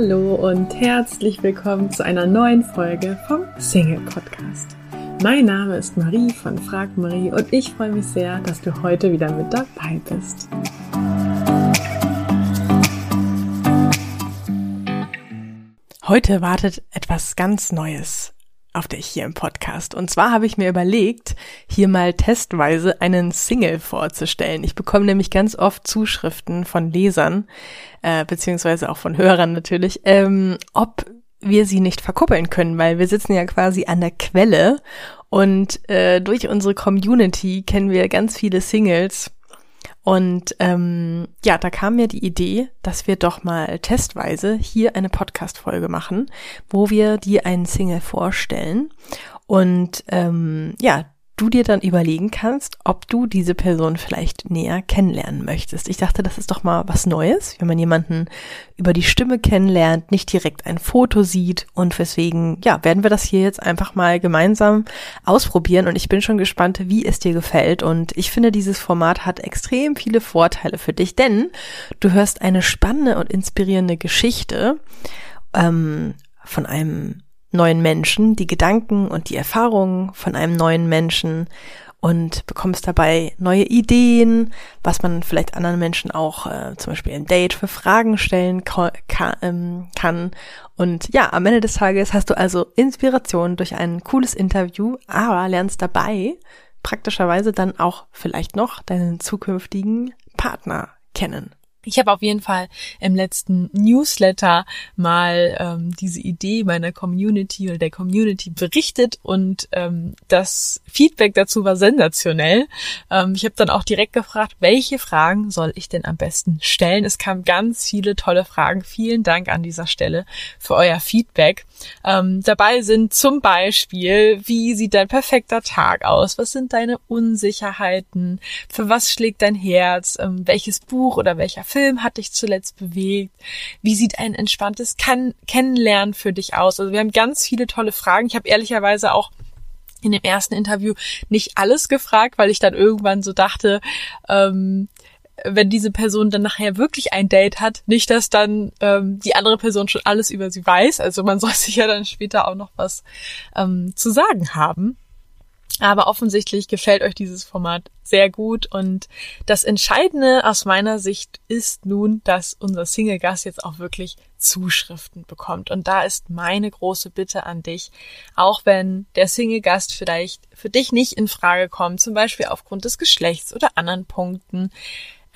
Hallo und herzlich willkommen zu einer neuen Folge vom Single Podcast. Mein Name ist Marie von Frag Marie und ich freue mich sehr, dass du heute wieder mit dabei bist. Heute wartet etwas ganz Neues auf dich hier im Podcast. Und zwar habe ich mir überlegt, hier mal testweise einen Single vorzustellen. Ich bekomme nämlich ganz oft Zuschriften von Lesern, äh, beziehungsweise auch von Hörern natürlich, ähm, ob wir sie nicht verkuppeln können, weil wir sitzen ja quasi an der Quelle und äh, durch unsere Community kennen wir ganz viele Singles. Und ähm, ja, da kam mir die Idee, dass wir doch mal testweise hier eine Podcast-Folge machen, wo wir dir einen Single vorstellen. Und ähm, ja, du dir dann überlegen kannst, ob du diese Person vielleicht näher kennenlernen möchtest. Ich dachte, das ist doch mal was Neues, wenn man jemanden über die Stimme kennenlernt, nicht direkt ein Foto sieht und deswegen, ja, werden wir das hier jetzt einfach mal gemeinsam ausprobieren und ich bin schon gespannt, wie es dir gefällt und ich finde, dieses Format hat extrem viele Vorteile für dich, denn du hörst eine spannende und inspirierende Geschichte ähm, von einem neuen Menschen, die Gedanken und die Erfahrungen von einem neuen Menschen und bekommst dabei neue Ideen, was man vielleicht anderen Menschen auch äh, zum Beispiel im Date für Fragen stellen ka ähm, kann. Und ja, am Ende des Tages hast du also Inspiration durch ein cooles Interview, aber lernst dabei praktischerweise dann auch vielleicht noch deinen zukünftigen Partner kennen. Ich habe auf jeden Fall im letzten Newsletter mal ähm, diese Idee meiner Community oder der Community berichtet und ähm, das Feedback dazu war sensationell. Ähm, ich habe dann auch direkt gefragt, welche Fragen soll ich denn am besten stellen? Es kamen ganz viele tolle Fragen. Vielen Dank an dieser Stelle für euer Feedback. Ähm, dabei sind zum Beispiel, wie sieht dein perfekter Tag aus? Was sind deine Unsicherheiten? Für was schlägt dein Herz? Ähm, welches Buch oder welcher Film hat dich zuletzt bewegt? Wie sieht ein entspanntes Ken Kennenlernen für dich aus? Also wir haben ganz viele tolle Fragen. Ich habe ehrlicherweise auch in dem ersten Interview nicht alles gefragt, weil ich dann irgendwann so dachte, ähm, wenn diese Person dann nachher wirklich ein Date hat, nicht, dass dann ähm, die andere Person schon alles über sie weiß. Also man soll sich ja dann später auch noch was ähm, zu sagen haben. Aber offensichtlich gefällt euch dieses Format sehr gut und das Entscheidende aus meiner Sicht ist nun, dass unser Single-Gast jetzt auch wirklich Zuschriften bekommt. Und da ist meine große Bitte an dich, auch wenn der Single-Gast vielleicht für dich nicht in Frage kommt, zum Beispiel aufgrund des Geschlechts oder anderen Punkten,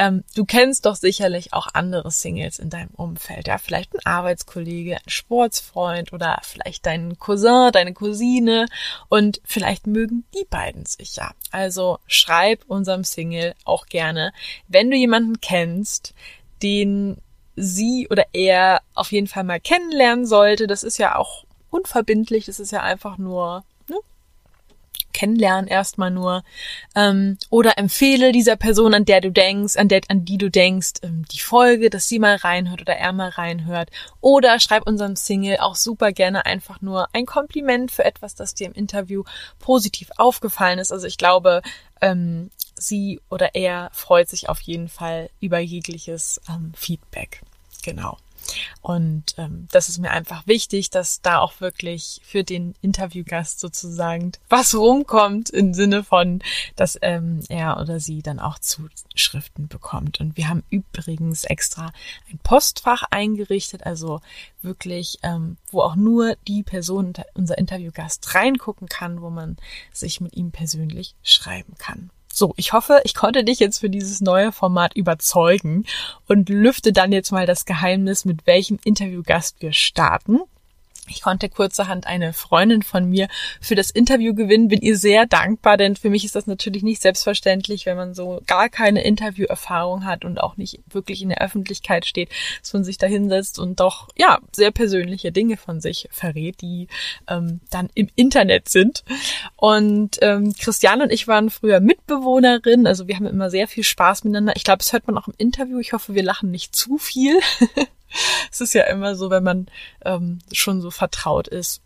ähm, du kennst doch sicherlich auch andere Singles in deinem Umfeld, ja, vielleicht ein Arbeitskollege, ein Sportsfreund oder vielleicht deinen Cousin, deine Cousine und vielleicht mögen die beiden sich ja. Also schreib unserem Single auch gerne, wenn du jemanden kennst, den sie oder er auf jeden Fall mal kennenlernen sollte. Das ist ja auch unverbindlich, das ist ja einfach nur kennenlernen erstmal nur. Ähm, oder empfehle dieser Person, an der du denkst, an, der, an die du denkst, ähm, die Folge, dass sie mal reinhört oder er mal reinhört. Oder schreib unserem Single auch super gerne einfach nur ein Kompliment für etwas, das dir im Interview positiv aufgefallen ist. Also ich glaube, ähm, sie oder er freut sich auf jeden Fall über jegliches ähm, Feedback. Genau. Und ähm, das ist mir einfach wichtig, dass da auch wirklich für den Interviewgast sozusagen was rumkommt im Sinne von, dass ähm, er oder sie dann auch Zuschriften bekommt. Und wir haben übrigens extra ein Postfach eingerichtet, also wirklich, ähm, wo auch nur die Person, unser Interviewgast reingucken kann, wo man sich mit ihm persönlich schreiben kann. So, ich hoffe, ich konnte dich jetzt für dieses neue Format überzeugen und lüfte dann jetzt mal das Geheimnis, mit welchem Interviewgast wir starten. Ich konnte kurzerhand eine Freundin von mir für das Interview gewinnen, bin ihr sehr dankbar, denn für mich ist das natürlich nicht selbstverständlich, wenn man so gar keine Interviewerfahrung hat und auch nicht wirklich in der Öffentlichkeit steht, dass man sich da hinsetzt und doch, ja, sehr persönliche Dinge von sich verrät, die ähm, dann im Internet sind. Und ähm, Christiane und ich waren früher Mitbewohnerinnen, also wir haben immer sehr viel Spaß miteinander. Ich glaube, das hört man auch im Interview. Ich hoffe, wir lachen nicht zu viel. es ist ja immer so, wenn man ähm, schon so vertraut ist.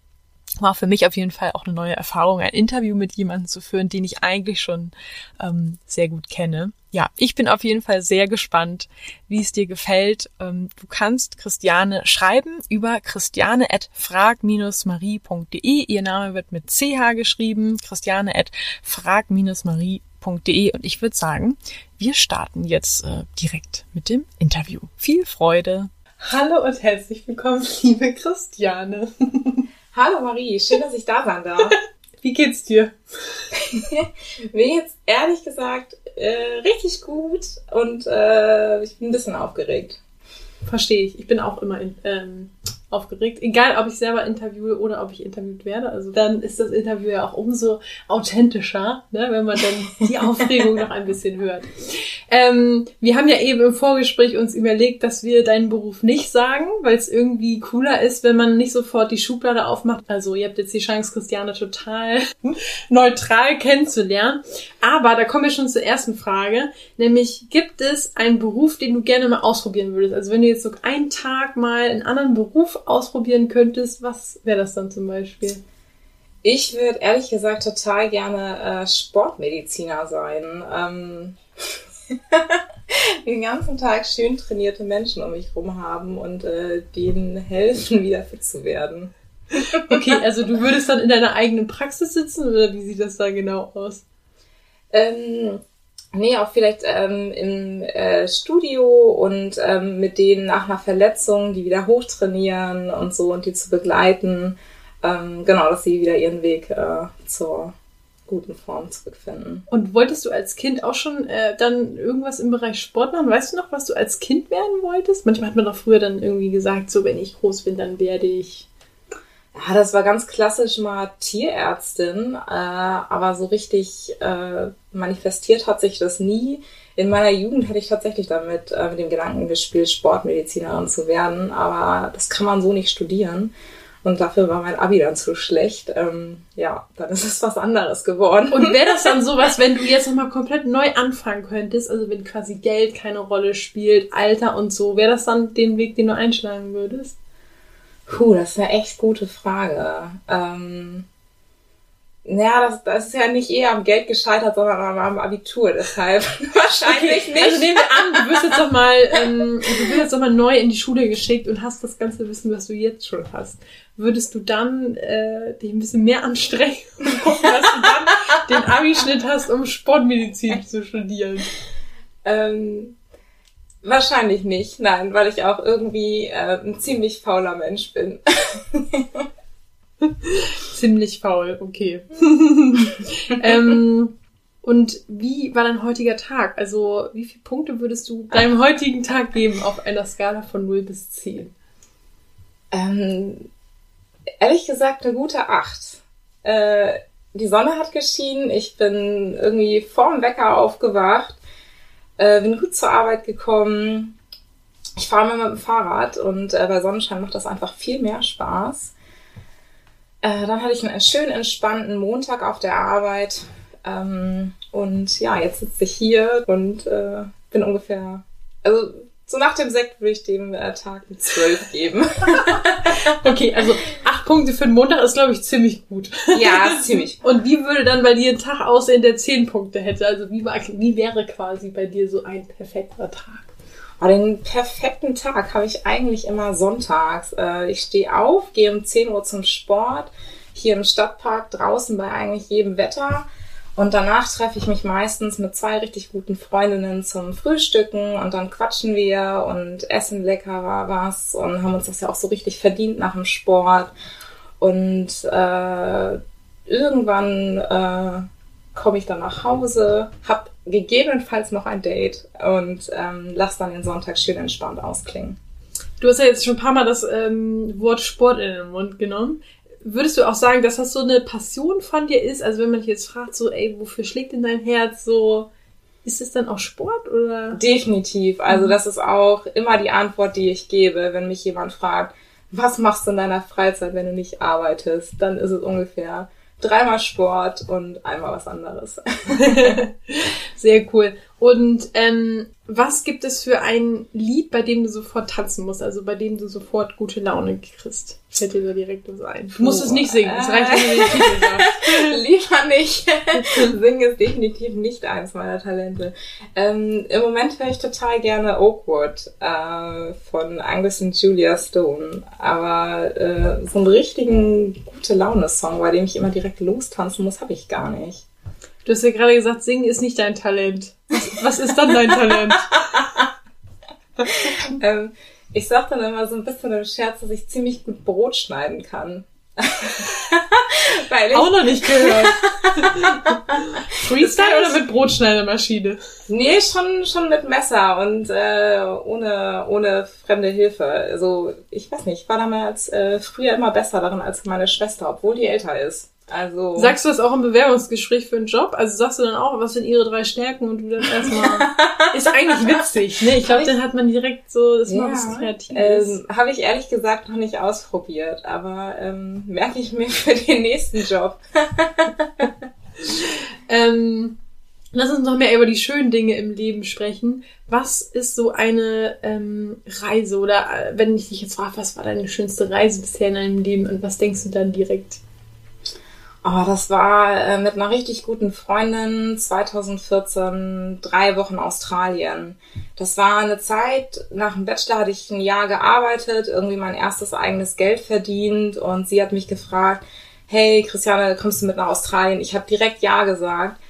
war für mich auf jeden Fall auch eine neue Erfahrung, ein Interview mit jemandem zu führen, den ich eigentlich schon ähm, sehr gut kenne. Ja, ich bin auf jeden Fall sehr gespannt, wie es dir gefällt. Ähm, du kannst Christiane schreiben über christiane.frag-marie.de. Ihr Name wird mit ch geschrieben, christiane.frag-marie.de. Und ich würde sagen, wir starten jetzt äh, direkt mit dem Interview. Viel Freude! Hallo und herzlich willkommen, liebe Christiane. Hallo Marie, schön, dass ich da sein darf. Wie geht's dir? Mir geht's ehrlich gesagt äh, richtig gut und äh, ich bin ein bisschen aufgeregt. Verstehe ich. Ich bin auch immer in, ähm, aufgeregt. Egal, ob ich selber interviewe oder ob ich interviewt werde. Also dann ist das Interview ja auch umso authentischer, ne, wenn man dann die Aufregung noch ein bisschen hört. Ähm, wir haben ja eben im Vorgespräch uns überlegt, dass wir deinen Beruf nicht sagen, weil es irgendwie cooler ist, wenn man nicht sofort die Schublade aufmacht. Also ihr habt jetzt die Chance, Christiane total neutral kennenzulernen. Aber da kommen wir schon zur ersten Frage, nämlich gibt es einen Beruf, den du gerne mal ausprobieren würdest? Also wenn du jetzt so einen Tag mal einen anderen Beruf ausprobieren könntest, was wäre das dann zum Beispiel? Ich würde ehrlich gesagt total gerne äh, Sportmediziner sein. Ähm, den ganzen Tag schön trainierte Menschen um mich herum haben und äh, denen helfen, wieder fit zu werden. okay, also du würdest dann in deiner eigenen Praxis sitzen oder wie sieht das da genau aus? Ähm, Nee, auch vielleicht ähm, im äh, Studio und ähm, mit denen nach einer Verletzung, die wieder hochtrainieren und so und die zu begleiten. Ähm, genau, dass sie wieder ihren Weg äh, zur guten Form zurückfinden. Und wolltest du als Kind auch schon äh, dann irgendwas im Bereich Sport machen? Weißt du noch, was du als Kind werden wolltest? Manchmal hat man doch früher dann irgendwie gesagt, so wenn ich groß bin, dann werde ich ja, das war ganz klassisch mal Tierärztin, äh, aber so richtig äh, manifestiert hat sich das nie. In meiner Jugend hätte ich tatsächlich damit äh, mit dem Gedanken gespielt, Sportmedizinerin zu werden, aber das kann man so nicht studieren. Und dafür war mein Abi dann zu schlecht. Ähm, ja, dann ist es was anderes geworden. Und wäre das dann sowas, wenn du jetzt nochmal komplett neu anfangen könntest, also wenn quasi Geld keine Rolle spielt, Alter und so, wäre das dann den Weg, den du einschlagen würdest? Puh, das ist eine echt gute Frage. Ähm, naja, das, das ist ja nicht eher am Geld gescheitert, sondern am Abitur, deshalb wahrscheinlich okay, nicht. Also nehmen wir an, du wirst jetzt noch mal, ähm, du wirst jetzt noch mal neu in die Schule geschickt und hast das ganze Wissen, was du jetzt schon hast. Würdest du dann äh, dich ein bisschen mehr anstrengen und gucken, dass du dann den Abischnitt hast, um Sportmedizin zu studieren? Ähm, Wahrscheinlich nicht, nein, weil ich auch irgendwie äh, ein ziemlich fauler Mensch bin. ziemlich faul, okay. ähm, und wie war dein heutiger Tag? Also, wie viele Punkte würdest du deinem heutigen Tag geben auf einer Skala von 0 bis 10? Ähm, ehrlich gesagt, eine gute 8. Äh, die Sonne hat geschienen, ich bin irgendwie vorm Wecker aufgewacht äh, bin gut zur Arbeit gekommen. Ich fahre immer mit dem Fahrrad und äh, bei Sonnenschein macht das einfach viel mehr Spaß. Äh, dann hatte ich einen schön entspannten Montag auf der Arbeit. Ähm, und ja, jetzt sitze ich hier und äh, bin ungefähr, also so nach dem Sekt würde ich dem äh, Tag eine 12 geben. okay, also acht Punkte für den Montag ist, glaube ich, ziemlich gut. Ja, ziemlich. Und wie würde dann bei dir ein Tag aussehen, der zehn Punkte hätte? Also wie, wie wäre quasi bei dir so ein perfekter Tag? Oh, den perfekten Tag habe ich eigentlich immer sonntags. Äh, ich stehe auf, gehe um 10 Uhr zum Sport, hier im Stadtpark draußen bei eigentlich jedem Wetter und danach treffe ich mich meistens mit zwei richtig guten Freundinnen zum Frühstücken und dann quatschen wir und essen lecker was und haben uns das ja auch so richtig verdient nach dem Sport. Und äh, irgendwann äh, komme ich dann nach Hause, hab gegebenenfalls noch ein Date und ähm, lass dann den Sonntag schön entspannt ausklingen. Du hast ja jetzt schon ein paar Mal das ähm, Wort Sport in den Mund genommen. Würdest du auch sagen, dass das so eine Passion von dir ist? Also wenn man dich jetzt fragt, so, ey, wofür schlägt denn dein Herz so? Ist es dann auch Sport oder? Definitiv. Also mhm. das ist auch immer die Antwort, die ich gebe, wenn mich jemand fragt, was machst du in deiner Freizeit, wenn du nicht arbeitest? Dann ist es ungefähr dreimal Sport und einmal was anderes. Sehr cool. Und ähm, was gibt es für ein Lied, bei dem du sofort tanzen musst, also bei dem du sofort gute Laune kriegst? Fällt dir da direkt was ein? Du musst oh, es nicht singen, es reicht, wenn du den Titel sagst. Lieber nicht. Singen ist definitiv nicht eins meiner Talente. Ähm, Im Moment höre ich total gerne Oakwood äh, von Angus und Julia Stone, aber äh, so einen richtigen gute Laune-Song, bei dem ich immer direkt lostanzen muss, habe ich gar nicht. Du hast ja gerade gesagt, singen ist nicht dein Talent. Was, was ist dann dein Talent? ähm, ich sag dann immer so ein bisschen im Scherz, dass ich ziemlich gut Brot schneiden kann. Weil ich Auch noch nicht gehört. Freestyle oder mit Brotschneidemaschine? Nee, schon, schon mit Messer und äh, ohne, ohne fremde Hilfe. Also ich weiß nicht, ich war damals äh, früher immer besser darin als meine Schwester, obwohl die älter ist. Also. Sagst du das auch im Bewerbungsgespräch für einen Job? Also sagst du dann auch, was sind ihre drei Stärken und du dann erstmal. ist eigentlich witzig, ne? Ich glaube, dann hat man direkt so, das ja, mal was Kreatives. Ähm, Habe ich ehrlich gesagt noch nicht ausprobiert, aber ähm, merke ich mir für den nächsten Job. ähm, lass uns noch mehr über die schönen Dinge im Leben sprechen. Was ist so eine ähm, Reise? Oder äh, wenn ich dich jetzt frage, was war deine schönste Reise bisher in deinem Leben und was denkst du dann direkt? Oh, das war äh, mit einer richtig guten Freundin 2014 drei Wochen Australien. Das war eine Zeit, nach dem Bachelor hatte ich ein Jahr gearbeitet, irgendwie mein erstes eigenes Geld verdient und sie hat mich gefragt, hey Christiane, kommst du mit nach Australien? Ich habe direkt Ja gesagt.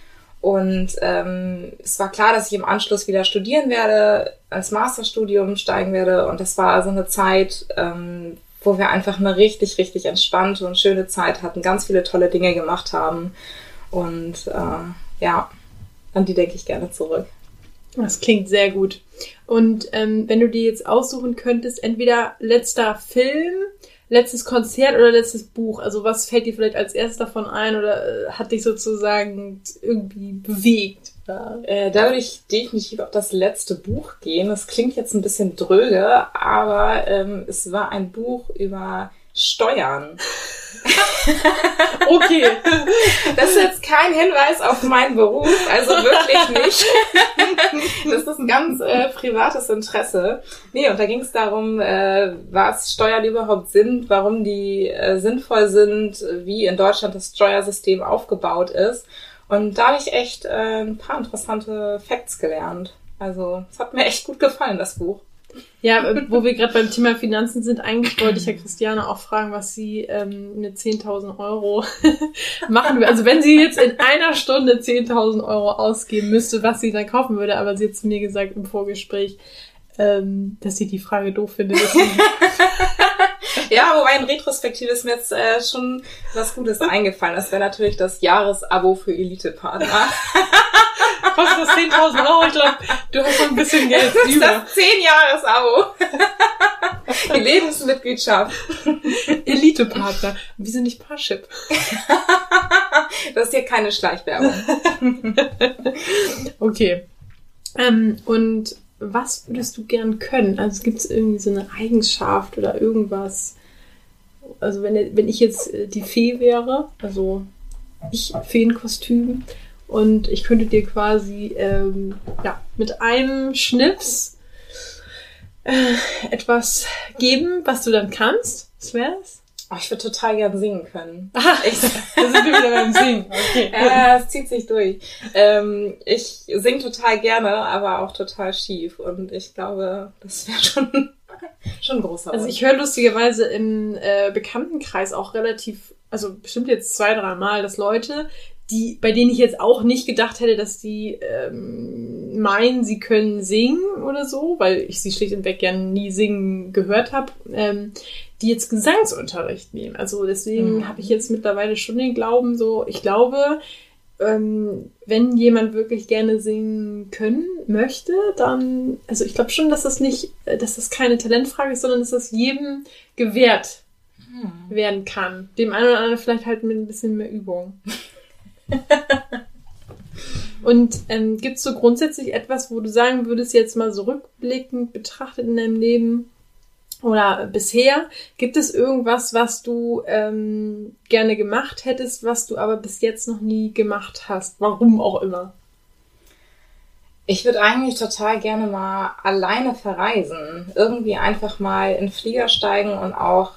Und ähm, es war klar, dass ich im Anschluss wieder studieren werde, als Masterstudium steigen werde. Und das war so eine Zeit, ähm, wo wir einfach eine richtig, richtig entspannte und schöne Zeit hatten, ganz viele tolle Dinge gemacht haben. Und äh, ja, an die denke ich gerne zurück. Das klingt sehr gut. Und ähm, wenn du dir jetzt aussuchen könntest, entweder letzter Film, letztes Konzert oder letztes Buch, also was fällt dir vielleicht als erstes davon ein oder äh, hat dich sozusagen irgendwie bewegt? Äh, da würde ich definitiv auf das letzte Buch gehen. Das klingt jetzt ein bisschen dröge, aber ähm, es war ein Buch über Steuern. okay. Das ist jetzt kein Hinweis auf meinen Beruf, also wirklich nicht. Das ist ein ganz äh, privates Interesse. Nee, und da ging es darum, äh, was Steuern überhaupt sind, warum die äh, sinnvoll sind, wie in Deutschland das Steuersystem aufgebaut ist. Und da habe ich echt äh, ein paar interessante Facts gelernt. Also es hat mir echt gut gefallen, das Buch. Ja, äh, wo wir gerade beim Thema Finanzen sind, eigentlich wollte ich ja Christiane auch fragen, was sie ähm, mit 10.000 Euro machen will. Also wenn sie jetzt in einer Stunde 10.000 Euro ausgeben müsste, was sie dann kaufen würde. Aber sie hat zu mir gesagt im Vorgespräch, ähm, dass sie die Frage doof findet. ja, wobei in Retrospektive ist mir jetzt äh, schon was Gutes eingefallen. Das wäre natürlich das Jahresabo für Elite-Partner. Kostet das 10.000 Euro? Ich glaube, du hast noch ein bisschen Geld das über. Das 10 Jahres-Abo. Die Lebensmitgliedschaft. Elite-Partner. Wieso nicht Parship? das ist hier keine Schleichwerbung. okay. Ähm, und was würdest du gern können? Also gibt es irgendwie so eine Eigenschaft oder irgendwas? Also wenn, wenn ich jetzt äh, die Fee wäre, also ich Feenkostüm und ich könnte dir quasi ähm, ja, mit einem Schnips äh, etwas geben, was du dann kannst. Was wäre das? Oh, ich würde total gern singen können. Aha, ich, da sind wir wieder beim Singen. Okay. Ja, es zieht sich durch. Ähm, ich singe total gerne, aber auch total schief. Und ich glaube, das wäre schon, schon großer. Also ich höre lustigerweise im äh, Bekanntenkreis auch relativ, also bestimmt jetzt zwei, drei Mal, dass Leute, die, bei denen ich jetzt auch nicht gedacht hätte, dass die ähm, meinen, sie können singen oder so, weil ich sie schlicht und weg gerne nie singen gehört habe, ähm, die jetzt Gesangsunterricht nehmen. Also deswegen mhm. habe ich jetzt mittlerweile schon den Glauben, so, ich glaube, ähm, wenn jemand wirklich gerne singen können möchte, dann, also ich glaube schon, dass das nicht, dass das keine Talentfrage ist, sondern dass das jedem gewährt mhm. werden kann. Dem einen oder anderen vielleicht halt mit ein bisschen mehr Übung. Und ähm, gibt es so grundsätzlich etwas, wo du sagen würdest, jetzt mal so rückblickend betrachtet in deinem Leben oder bisher, gibt es irgendwas, was du ähm, gerne gemacht hättest, was du aber bis jetzt noch nie gemacht hast? Warum auch immer? Ich würde eigentlich total gerne mal alleine verreisen. Irgendwie einfach mal in Flieger steigen und auch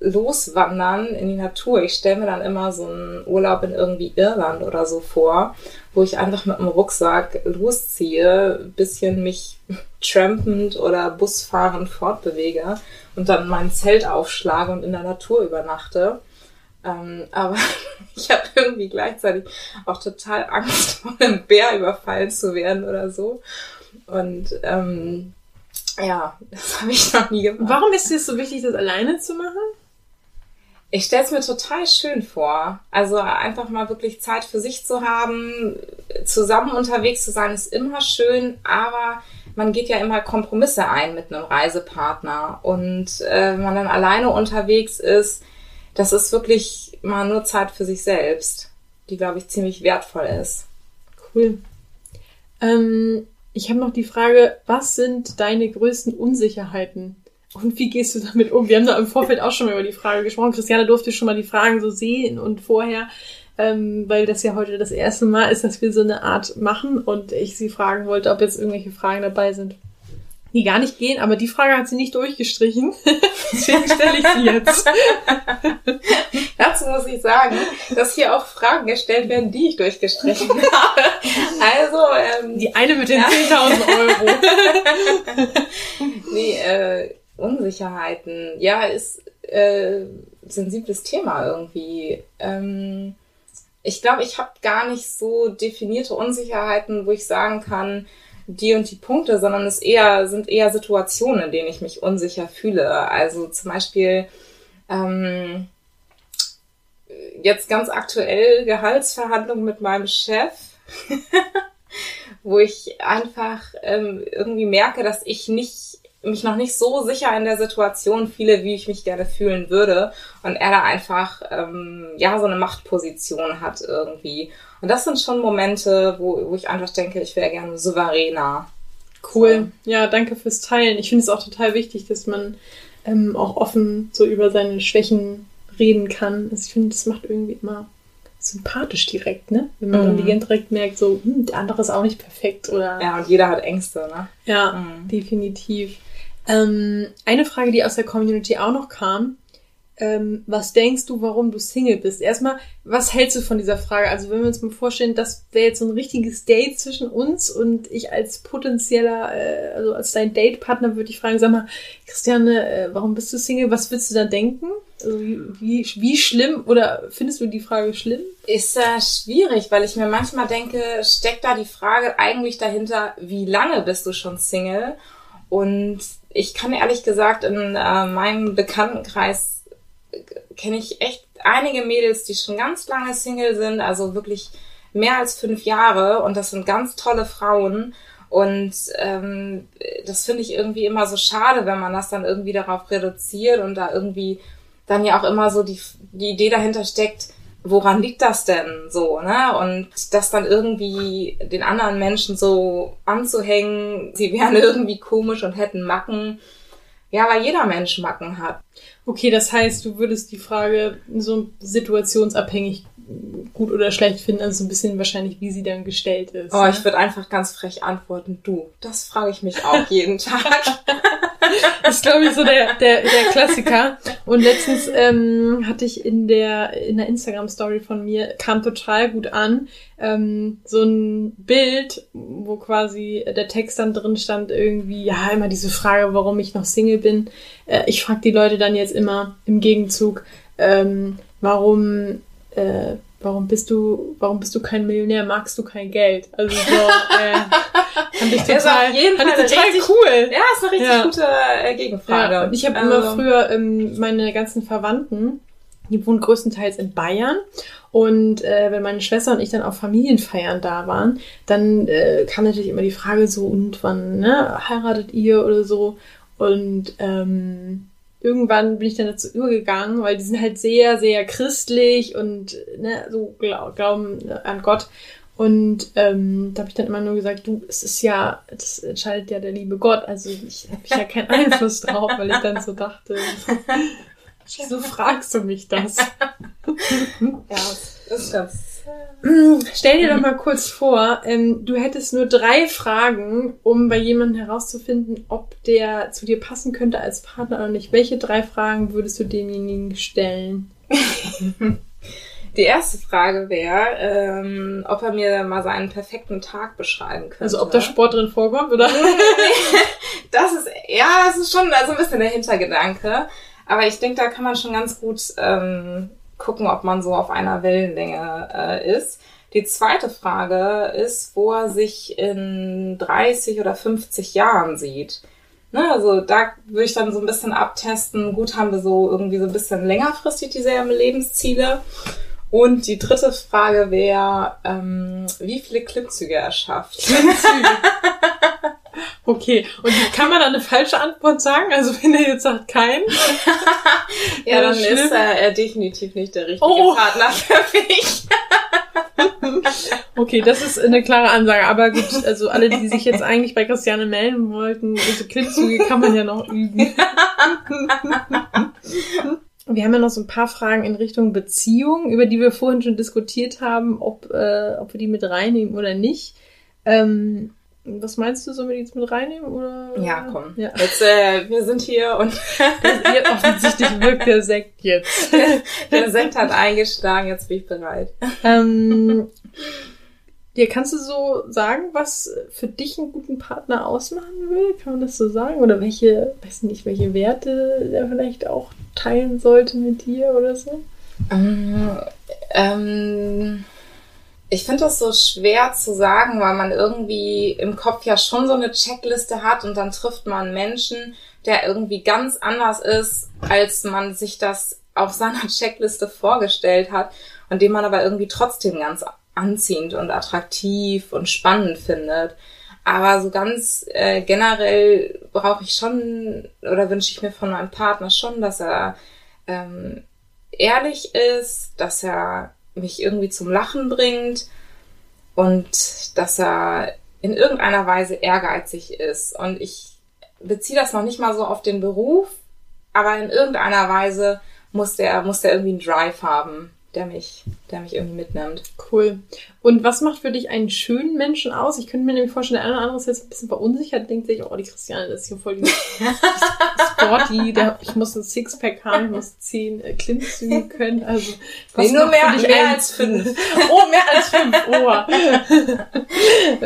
loswandern in die Natur. Ich stelle mir dann immer so einen Urlaub in irgendwie Irland oder so vor, wo ich einfach mit einem Rucksack losziehe, bisschen mich trampend oder busfahrend fortbewege und dann mein Zelt aufschlage und in der Natur übernachte. Ähm, aber ich habe irgendwie gleichzeitig auch total Angst, vor einem Bär überfallen zu werden oder so. Und ähm, ja, das habe ich noch nie gemacht. Warum ist dir so wichtig, das alleine zu machen? Ich stelle es mir total schön vor. Also einfach mal wirklich Zeit für sich zu haben, zusammen unterwegs zu sein, ist immer schön, aber man geht ja immer Kompromisse ein mit einem Reisepartner. Und äh, wenn man dann alleine unterwegs ist, das ist wirklich mal nur Zeit für sich selbst, die, glaube ich, ziemlich wertvoll ist. Cool. Ähm, ich habe noch die Frage, was sind deine größten Unsicherheiten? Und wie gehst du damit um? Wir haben da im Vorfeld auch schon mal über die Frage gesprochen. Christiane durfte schon mal die Fragen so sehen und vorher, ähm, weil das ja heute das erste Mal ist, dass wir so eine Art machen und ich sie fragen wollte, ob jetzt irgendwelche Fragen dabei sind, die gar nicht gehen. Aber die Frage hat sie nicht durchgestrichen. Deswegen stelle ich sie jetzt. Dazu muss ich sagen, dass hier auch Fragen gestellt werden, die ich durchgestrichen habe. Also, ähm, die eine mit den ja. 10.000 Euro. nee, äh, Unsicherheiten. Ja, ist äh, sensibles Thema irgendwie. Ähm, ich glaube, ich habe gar nicht so definierte Unsicherheiten, wo ich sagen kann, die und die Punkte, sondern es eher sind eher Situationen, in denen ich mich unsicher fühle. Also zum Beispiel ähm, jetzt ganz aktuell Gehaltsverhandlungen mit meinem Chef, wo ich einfach ähm, irgendwie merke, dass ich nicht mich noch nicht so sicher in der Situation fühle, wie ich mich gerne fühlen würde. Und er da einfach, ähm, ja, so eine Machtposition hat irgendwie. Und das sind schon Momente, wo, wo ich einfach denke, ich wäre gerne souveräner. Cool. Ja, danke fürs Teilen. Ich finde es auch total wichtig, dass man ähm, auch offen so über seine Schwächen reden kann. Also ich finde, das macht irgendwie immer sympathisch direkt, ne? Wenn man mhm. dann direkt merkt, so, hm, der andere ist auch nicht perfekt oder. Ja, und jeder hat Ängste, ne? Ja, mhm. definitiv. Ähm, eine Frage, die aus der Community auch noch kam. Ähm, was denkst du, warum du Single bist? Erstmal, was hältst du von dieser Frage? Also, wenn wir uns mal vorstellen, das wäre jetzt so ein richtiges Date zwischen uns und ich als potenzieller, äh, also als dein Datepartner würde ich fragen, sag mal, Christiane, äh, warum bist du Single? Was würdest du da denken? Also, wie, wie, schlimm oder findest du die Frage schlimm? Ist äh, schwierig, weil ich mir manchmal denke, steckt da die Frage eigentlich dahinter, wie lange bist du schon Single? Und ich kann ehrlich gesagt in äh, meinem Bekanntenkreis äh, kenne ich echt einige Mädels, die schon ganz lange Single sind, also wirklich mehr als fünf Jahre und das sind ganz tolle Frauen. Und ähm, das finde ich irgendwie immer so schade, wenn man das dann irgendwie darauf reduziert und da irgendwie dann ja auch immer so die, die Idee dahinter steckt, woran liegt das denn so, ne? Und das dann irgendwie den anderen Menschen so anzuhängen, sie wären irgendwie komisch und hätten Macken. Ja, weil jeder Mensch Macken hat. Okay, das heißt, du würdest die Frage so situationsabhängig gut oder schlecht finden, also so ein bisschen wahrscheinlich, wie sie dann gestellt ist. Oh, ne? ich würde einfach ganz frech antworten, du. Das frage ich mich auch jeden Tag. das ist, glaube ich, so der, der, der Klassiker. Und letztens ähm, hatte ich in der, in der Instagram-Story von mir, kam total gut an, ähm, so ein Bild, wo quasi der Text dann drin stand, irgendwie, ja, immer diese Frage, warum ich noch Single bin. Äh, ich frage die Leute dann jetzt immer im Gegenzug, ähm, warum äh, warum bist du, warum bist du kein Millionär, magst du kein Geld? Also so, äh, fand ich total, fand ich total richtig, cool. Ja, ist eine richtig ja. gute äh, Gegenfrage. Ja, und ich habe also. immer früher ähm, meine ganzen Verwandten, die wohnen größtenteils in Bayern. Und äh, wenn meine Schwester und ich dann auf Familienfeiern da waren, dann äh, kam natürlich immer die Frage so, und wann ne, heiratet ihr oder so? Und ähm, irgendwann bin ich dann dazu übergegangen, weil die sind halt sehr, sehr christlich und ne, so glaub, glauben an Gott. Und ähm, da habe ich dann immer nur gesagt, du, es ist ja, das entscheidet ja der liebe Gott. Also ich habe ja keinen Einfluss drauf, weil ich dann so dachte, wieso fragst du mich das? ja, das Mm, Stell dir doch mal kurz vor, ähm, du hättest nur drei Fragen, um bei jemandem herauszufinden, ob der zu dir passen könnte als Partner oder nicht. Welche drei Fragen würdest du demjenigen stellen? Die erste Frage wäre, ähm, ob er mir mal seinen perfekten Tag beschreiben könnte. Also ob da Sport drin vorkommt oder? das ist, ja, das ist schon also ein bisschen der Hintergedanke. Aber ich denke, da kann man schon ganz gut ähm, gucken, ob man so auf einer Wellenlänge äh, ist. Die zweite Frage ist, wo er sich in 30 oder 50 Jahren sieht. Ne, also da würde ich dann so ein bisschen abtesten. Gut, haben wir so irgendwie so ein bisschen längerfristig dieselben Lebensziele. Und die dritte Frage wäre, ähm, wie viele Klimmzüge er schafft. Klimmzüge. Okay, und kann man da eine falsche Antwort sagen? Also wenn er jetzt sagt kein? ja, dann schlimm. ist er, er definitiv nicht der richtige oh. Partner für mich. okay, das ist eine klare Ansage. Aber gut, also alle, die sich jetzt eigentlich bei Christiane melden wollten, diese Klimmzüge kann man ja noch üben. Wir haben ja noch so ein paar Fragen in Richtung Beziehung, über die wir vorhin schon diskutiert haben, ob, äh, ob wir die mit reinnehmen oder nicht. Ähm, was meinst du, sollen wir die jetzt mit reinnehmen? Oder? Ja, komm. Ja. Jetzt, äh, wir sind hier und jetzt offensichtlich wirkt der Sekt jetzt. der Sekt hat eingeschlagen, jetzt bin ich bereit. Ähm, ja, kannst du so sagen, was für dich einen guten Partner ausmachen will? Kann man das so sagen? Oder welche, weiß nicht, welche Werte der vielleicht auch teilen sollte mit dir oder so? Ähm, ähm, ich finde das so schwer zu sagen, weil man irgendwie im Kopf ja schon so eine Checkliste hat und dann trifft man Menschen, der irgendwie ganz anders ist, als man sich das auf seiner Checkliste vorgestellt hat und den man aber irgendwie trotzdem ganz anziehend und attraktiv und spannend findet. Aber so ganz äh, generell brauche ich schon oder wünsche ich mir von meinem Partner schon, dass er ähm, ehrlich ist, dass er mich irgendwie zum Lachen bringt und dass er in irgendeiner Weise ehrgeizig ist. Und ich beziehe das noch nicht mal so auf den Beruf, aber in irgendeiner Weise muss der, muss der irgendwie einen Drive haben der mich, der mich irgendwie mitnimmt. Cool. Und was macht für dich einen schönen Menschen aus? Ich könnte mir nämlich vorstellen, der eine oder andere ist jetzt ein bisschen verunsichert, denkt sich, oh, die Christiane, das ist hier voll die Sporty, der, ich muss ein Sixpack haben, ich muss zehn äh, Klimmzüge können, also. Was nee, nur mehr, mehr als fünf. Oh, mehr als fünf, oh.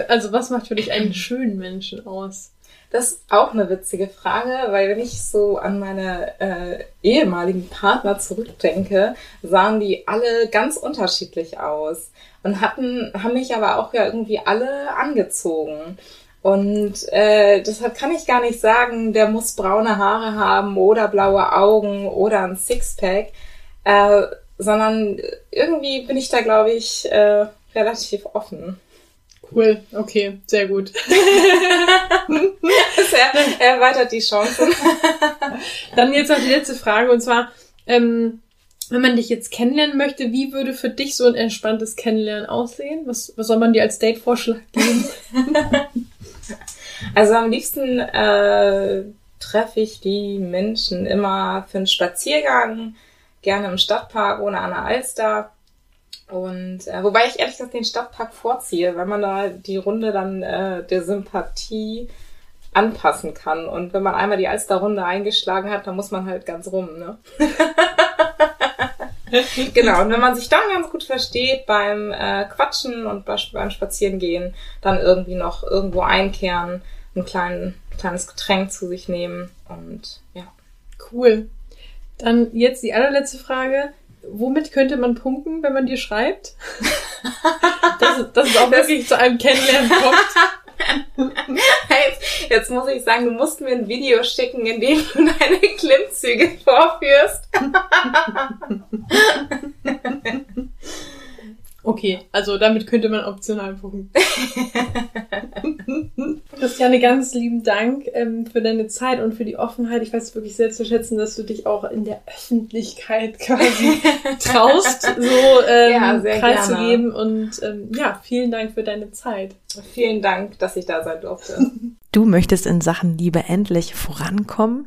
also, was macht für dich einen schönen Menschen aus? Das ist auch eine witzige Frage, weil wenn ich so an meine äh, ehemaligen Partner zurückdenke, sahen die alle ganz unterschiedlich aus und hatten, haben mich aber auch ja irgendwie alle angezogen. Und äh, deshalb kann ich gar nicht sagen, der muss braune Haare haben oder blaue Augen oder ein Sixpack, äh, sondern irgendwie bin ich da, glaube ich, äh, relativ offen. Cool, okay, sehr gut. er erweitert die Chancen. Dann jetzt noch die letzte Frage und zwar, ähm, wenn man dich jetzt kennenlernen möchte, wie würde für dich so ein entspanntes Kennenlernen aussehen? Was, was soll man dir als Date-Vorschlag geben? also am liebsten äh, treffe ich die Menschen immer für einen Spaziergang, gerne im Stadtpark oder an der Alster und äh, wobei ich ehrlich gesagt den Stadtpark vorziehe, weil man da die Runde dann äh, der Sympathie anpassen kann. Und wenn man einmal die Alster-Runde eingeschlagen hat, dann muss man halt ganz rum, ne? genau, und wenn man sich dann ganz gut versteht beim äh, Quatschen und beim Spazierengehen, dann irgendwie noch irgendwo einkehren, ein klein, kleines Getränk zu sich nehmen und ja. Cool. Dann jetzt die allerletzte Frage womit könnte man punkten, wenn man dir schreibt? dass, dass es auch wirklich zu einem Kennenlernen kommt. Jetzt, jetzt muss ich sagen, du musst mir ein Video schicken, in dem du deine Klimmzüge vorführst. Okay, also damit könnte man optional gucken. Christiane, ganz lieben Dank ähm, für deine Zeit und für die Offenheit. Ich weiß wirklich sehr zu schätzen, dass du dich auch in der Öffentlichkeit quasi traust, so ähm, ja, preiszugeben. Und ähm, ja, vielen Dank für deine Zeit. Vielen Dank, dass ich da sein durfte. Du möchtest in Sachen Liebe endlich vorankommen,